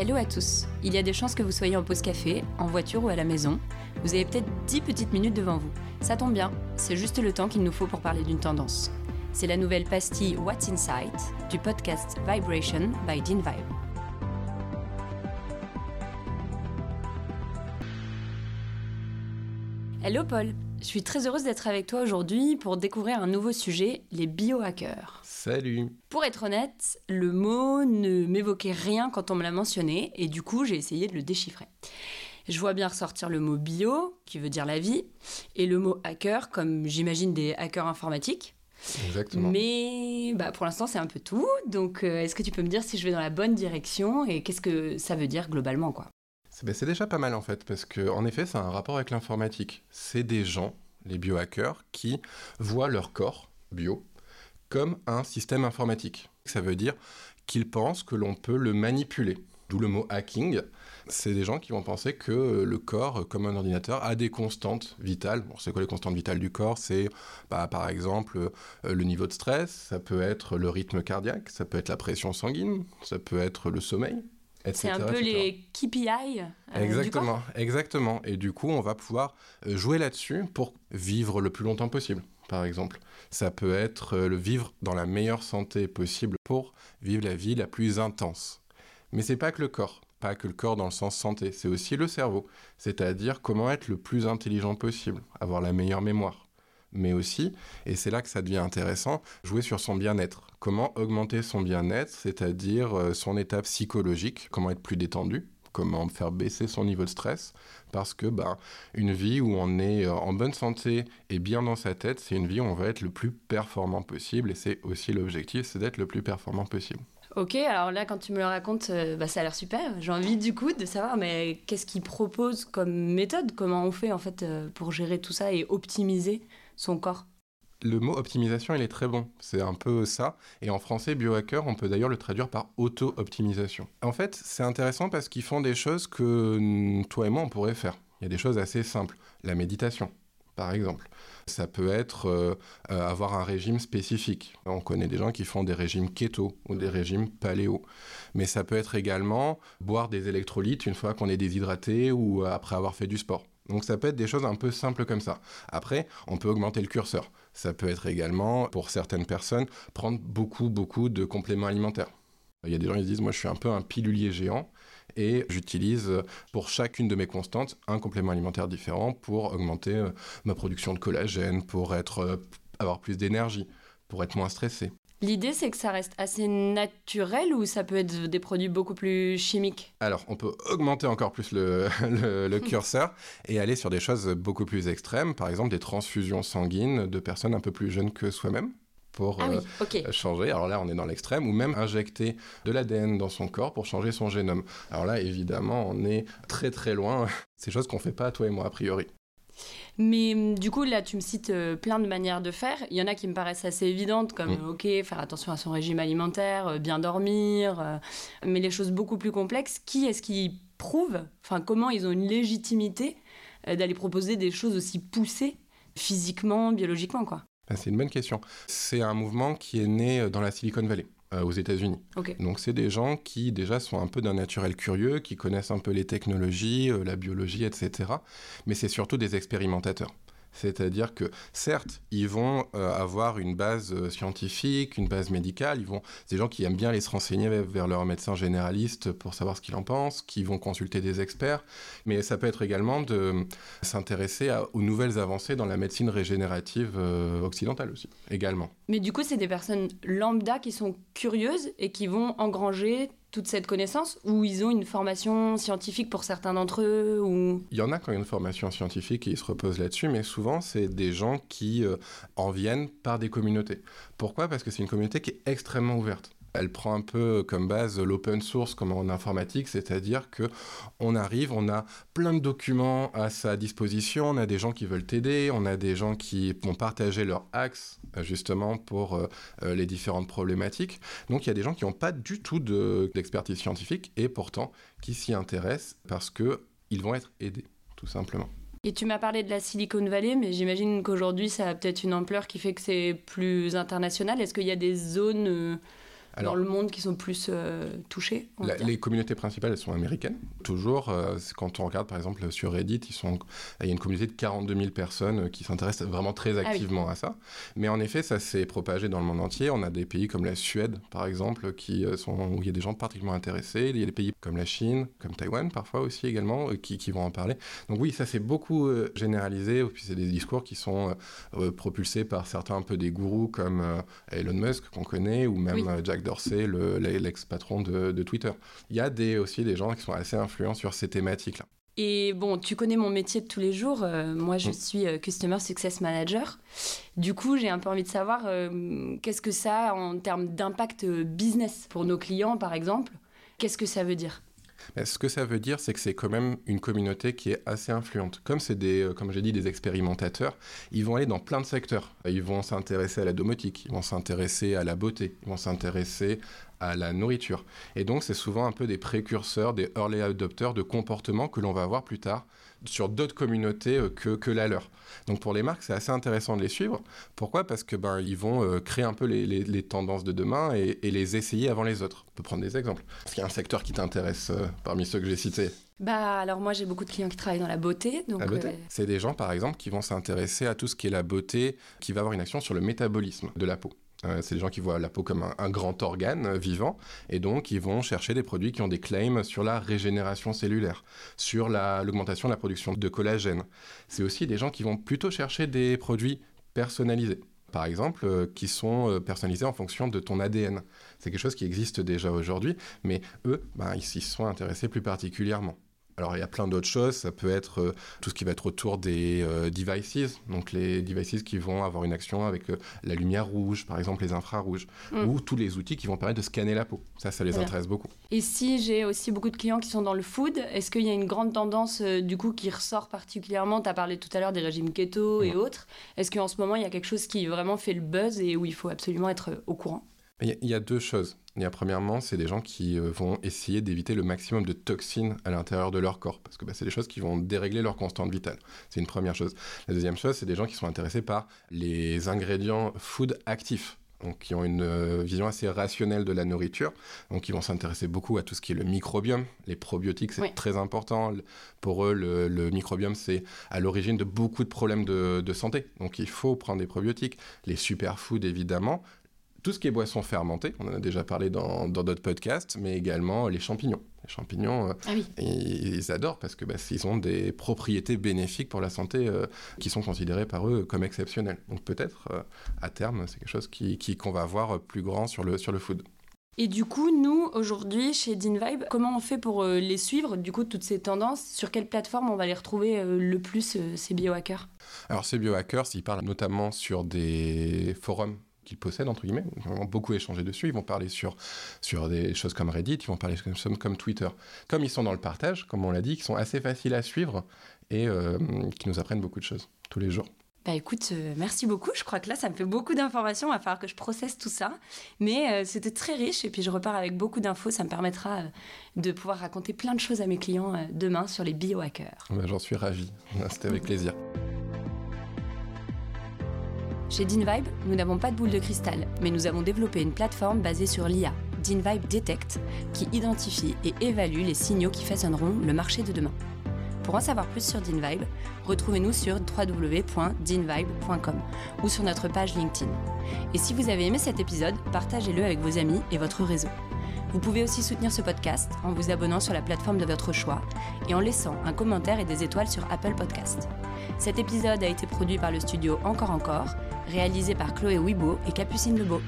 Hello à tous. Il y a des chances que vous soyez en pause café, en voiture ou à la maison. Vous avez peut-être 10 petites minutes devant vous. Ça tombe bien, c'est juste le temps qu'il nous faut pour parler d'une tendance. C'est la nouvelle pastille What's Inside du podcast Vibration by Dean Vibe. Hello Paul, je suis très heureuse d'être avec toi aujourd'hui pour découvrir un nouveau sujet, les biohackers. Salut Pour être honnête, le mot ne m'évoquait rien quand on me l'a mentionné et du coup j'ai essayé de le déchiffrer. Je vois bien ressortir le mot bio, qui veut dire la vie, et le mot hacker, comme j'imagine des hackers informatiques. Exactement. Mais bah, pour l'instant c'est un peu tout, donc euh, est-ce que tu peux me dire si je vais dans la bonne direction et qu'est-ce que ça veut dire globalement quoi? C'est ben, c'est déjà pas mal en fait, parce que en effet, ça a un rapport avec l'informatique. C'est des gens, les biohackers, qui voient leur corps bio comme un système informatique. Ça veut dire qu'ils pensent que l'on peut le manipuler. D'où le mot hacking. C'est des gens qui vont penser que le corps, comme un ordinateur, a des constantes vitales. Bon, c'est quoi les constantes vitales du corps? C'est bah, par exemple euh, le niveau de stress, ça peut être le rythme cardiaque, ça peut être la pression sanguine, ça peut être le sommeil. C'est un peu etc. les KPI euh, du Exactement, exactement. Et du coup, on va pouvoir euh, jouer là-dessus pour vivre le plus longtemps possible, par exemple. Ça peut être euh, le vivre dans la meilleure santé possible pour vivre la vie la plus intense. Mais c'est pas que le corps, pas que le corps dans le sens santé, c'est aussi le cerveau. C'est-à-dire comment être le plus intelligent possible, avoir la meilleure mémoire. Mais aussi, et c'est là que ça devient intéressant, jouer sur son bien-être. Comment augmenter son bien-être, c'est-à-dire euh, son état psychologique, comment être plus détendu, comment faire baisser son niveau de stress, parce que ben, une vie où on est euh, en bonne santé et bien dans sa tête, c'est une vie où on va être le plus performant possible, et c'est aussi l'objectif, c'est d'être le plus performant possible. Ok, alors là, quand tu me le racontes, euh, bah, ça a l'air super. J'ai envie du coup de savoir, mais qu'est-ce qu'ils proposent comme méthode? Comment on fait en fait pour gérer tout ça et optimiser? Son corps Le mot optimisation, il est très bon. C'est un peu ça. Et en français, biohacker, on peut d'ailleurs le traduire par auto-optimisation. En fait, c'est intéressant parce qu'ils font des choses que toi et moi, on pourrait faire. Il y a des choses assez simples. La méditation, par exemple. Ça peut être euh, euh, avoir un régime spécifique. On connaît des gens qui font des régimes keto ou des régimes paléo. Mais ça peut être également boire des électrolytes une fois qu'on est déshydraté ou après avoir fait du sport. Donc ça peut être des choses un peu simples comme ça. Après, on peut augmenter le curseur. Ça peut être également, pour certaines personnes, prendre beaucoup, beaucoup de compléments alimentaires. Il y a des gens qui se disent, moi je suis un peu un pilulier géant et j'utilise pour chacune de mes constantes un complément alimentaire différent pour augmenter euh, ma production de collagène, pour euh, avoir plus d'énergie, pour être moins stressé. L'idée, c'est que ça reste assez naturel ou ça peut être des produits beaucoup plus chimiques Alors, on peut augmenter encore plus le, le- le curseur et aller sur des choses beaucoup plus extrêmes, par exemple des transfusions sanguines de personnes un peu plus jeunes que soi-même pour Ah oui, euh, changer. Alors là, on est dans l'extrême, ou même injecter de l'ADN dans son corps pour changer son génome. Alors là, évidemment, on est très très loin. C'est choses qu'on fait pas, toi et moi, a priori. Mais hum, du coup, là, tu me cites euh, plein de manières de faire. Il y en a qui me paraissent assez évidentes, comme, ok, faire attention à son régime alimentaire, euh, bien dormir. euh, mais les choses beaucoup plus complexes, qui est-ce qui prouve, enfin, comment ils ont une légitimité d'aller proposer des choses aussi poussées, physiquement, biologiquement, quoi? Ben, c'est une bonne question. C'est un mouvement qui est né dans la Silicon Valley, euh, aux États-Unis. Donc c'est des gens qui déjà sont un peu d'un naturel curieux, qui connaissent un peu les technologies, euh, la biologie, etc. Mais c'est surtout des expérimentateurs. C'est-à-dire que certes, ils vont euh, avoir une base euh, scientifique, une base médicale, ils vont, des gens qui aiment bien aller se renseigner vers leur médecin généraliste pour savoir ce qu'il en pense, qui vont consulter des experts, mais ça peut être également de euh, s'intéresser aux nouvelles avancées dans la médecine régénérative occidentale aussi, également. Mais du coup, c'est des personnes lambda qui sont curieuses et qui vont engranger toute cette connaissance ou ils ont une formation scientifique pour certains d'entre eux ou... Il y en a qui ont une formation scientifique et ils se reposent là-dessus, mais souvent c'est des gens qui euh, en viennent par des communautés. Pourquoi? Parce que c'est une communauté qui est extrêmement ouverte. Elle prend un peu comme base l'open source comme en informatique, c'est-à-dire que on arrive, on a plein de documents à sa disposition, on a des gens qui veulent t'aider, on a des gens qui vont partager leurs axes euh, justement pour euh, euh, les différentes problématiques. Donc il y a des gens qui n'ont pas du tout de- d'expertise scientifique et pourtant qui s'y intéressent parce que ils vont être aidés, tout simplement. Et tu m'as parlé de la Silicon Valley, mais j'imagine qu'aujourd'hui ça a peut-être une ampleur qui fait que c'est plus international. Est-ce qu'il y a des zones euh, dans le monde qui sont plus euh, touchés Les communautés principales, elles sont américaines. Toujours, euh, quand on regarde par exemple sur Reddit, ils sont, il y a une communauté de 42 000 personnes qui s'intéressent vraiment très ah activement à ça. Mais en effet, ça s'est propagé dans le monde entier. On a des pays comme la Suède, par exemple, qui sont, où il y a des gens particulièrement intéressés. Il y a des pays comme la Chine, comme Taïwan parfois aussi également, qui, qui vont en parler. Donc oui, ça s'est beaucoup généralisé. Puis c'est des discours qui sont propulsés par certains un peu des gourous comme Elon Musk qu'on connaît, ou même Jack Dorsey, l'ex-patron de, Twitter. Il y a des, aussi des gens qui sont assez influents sur ces thématiques-là. Et bon, tu connais mon métier de tous les jours. Euh, moi, je mm. suis euh, Customer Success Manager. Du coup, j'ai un peu envie de savoir euh, qu'est-ce que ça a en termes d'impact business pour nos clients, par exemple? Qu'est-ce que ça veut dire? Ce que ça veut dire, c'est que c'est quand même une communauté qui est assez influente. Comme c'est des, euh, comme j'ai dit, des expérimentateurs, ils vont aller dans plein de secteurs. Ils vont s'intéresser à la domotique, ils vont s'intéresser à la beauté, ils vont s'intéresser à la nourriture. Et donc, c'est souvent un peu des précurseurs, des early adopters de comportements que l'on va voir plus tard sur d'autres communautés euh, que, que la leur. Donc pour les marques, c'est assez intéressant de les suivre. Pourquoi? Parce que ben, ils vont euh, créer un peu les, les, tendances de demain et, les essayer avant les autres. On peut prendre des exemples. Est-ce qu'il y a un secteur qui t'intéresse euh, parmi ceux que j'ai cités? Bah alors moi j'ai beaucoup de clients qui travaillent dans la beauté. Donc, la beauté? C'est des gens par exemple qui vont s'intéresser à tout ce qui est la beauté, qui va avoir une action sur le métabolisme de la peau. Euh, c'est des gens qui voient la peau comme un, grand organe euh, vivant et donc ils vont chercher des produits qui ont des claims sur la régénération cellulaire, sur l'augmentation de la production de collagène. C'est aussi des gens qui vont plutôt chercher des produits personnalisés. Par exemple, euh, qui sont personnalisés en fonction de ton ADN. C'est quelque chose qui existe déjà aujourd'hui, mais eux, ben, ils s'y sont intéressés plus particulièrement. Alors il y a plein d'autres choses, ça peut être euh, tout ce qui va être autour des euh, devices, donc les devices qui vont avoir une action avec euh, la lumière rouge, par exemple les infrarouges, mm. ou tous les outils qui vont permettre de scanner la peau. Ça, ça les intéresse beaucoup. Et si j'ai aussi beaucoup de clients qui sont dans le food, est-ce qu'il y a une grande tendance du coup qui ressort particulièrement? Tu as parlé tout à l'heure des régimes keto et autres. Est-ce qu'en ce moment il y a quelque chose qui vraiment fait le buzz et où il faut absolument être au courant? Il y, a deux choses. A premièrement, c'est des gens qui euh, vont essayer d'éviter le maximum de toxines à l'intérieur de leur corps, parce que bah, c'est des choses qui vont dérégler leur constante vitale. C'est une première chose. La deuxième chose, c'est des gens qui sont intéressés par les ingrédients food actifs. Donc, qui ont une euh, vision assez rationnelle de la nourriture. Donc, ils vont s'intéresser beaucoup à tout ce qui est le microbiome. Les probiotiques, c'est très important. Pour eux, le, microbiome, c'est à l'origine de beaucoup de problèmes de, de, santé. Donc, il faut prendre des probiotiques. Les superfoods, évidemment tout ce qui est boisson fermentée, on en a déjà parlé dans d'autres podcasts, mais également les champignons. Les champignons, euh, ah ils, adorent parce que bah, ils ont des propriétés bénéfiques pour la santé euh, qui sont considérées par eux comme exceptionnelles. Donc peut-être euh, à terme, c'est quelque chose qui qu'on va voir plus grand sur le sur le food. Et du coup, nous, aujourd'hui, chez DinVibe, comment on fait pour les suivre, du coup, toutes ces tendances Sur quelle plateforme on va les retrouver le plus, ces biohackers? Alors, ces biohackers, ils parlent notamment sur des forums qu'ils possèdent, entre guillemets. Ils vont beaucoup échanger dessus. Ils vont parler sur, sur des choses comme Reddit, ils vont parler comme, comme Twitter. Comme ils sont dans le partage, comme on l'a dit, qui sont assez faciles à suivre et euh, qui nous apprennent beaucoup de choses tous les jours. Bah écoute, euh, merci beaucoup. Je crois que là, ça me fait beaucoup d'informations. Il va falloir que je processe tout ça. Mais euh, c'était très riche et puis je repars avec beaucoup d'infos. Ça me permettra de pouvoir raconter plein de choses à mes clients demain sur les biohackers. Bah, J'en suis ravi. C'était avec plaisir. Chez DinVibe, nous n'avons pas de boule de cristal, mais nous avons développé une plateforme basée sur l'IA, DinVibe Detect, qui identifie et évalue les signaux qui façonneront le marché de demain. Pour en savoir plus sur DinVibe, retrouvez-nous sur www.dinvibe.com ou sur notre page LinkedIn. Et si vous avez aimé cet épisode, partagez-le avec vos amis et votre réseau. Vous pouvez aussi soutenir ce podcast en vous abonnant sur la plateforme de votre choix et en laissant un commentaire et des étoiles sur Apple Podcast. Cet épisode a été produit par le studio Encore Encore, réalisé par Chloé Wibo et Capucine Lebeau.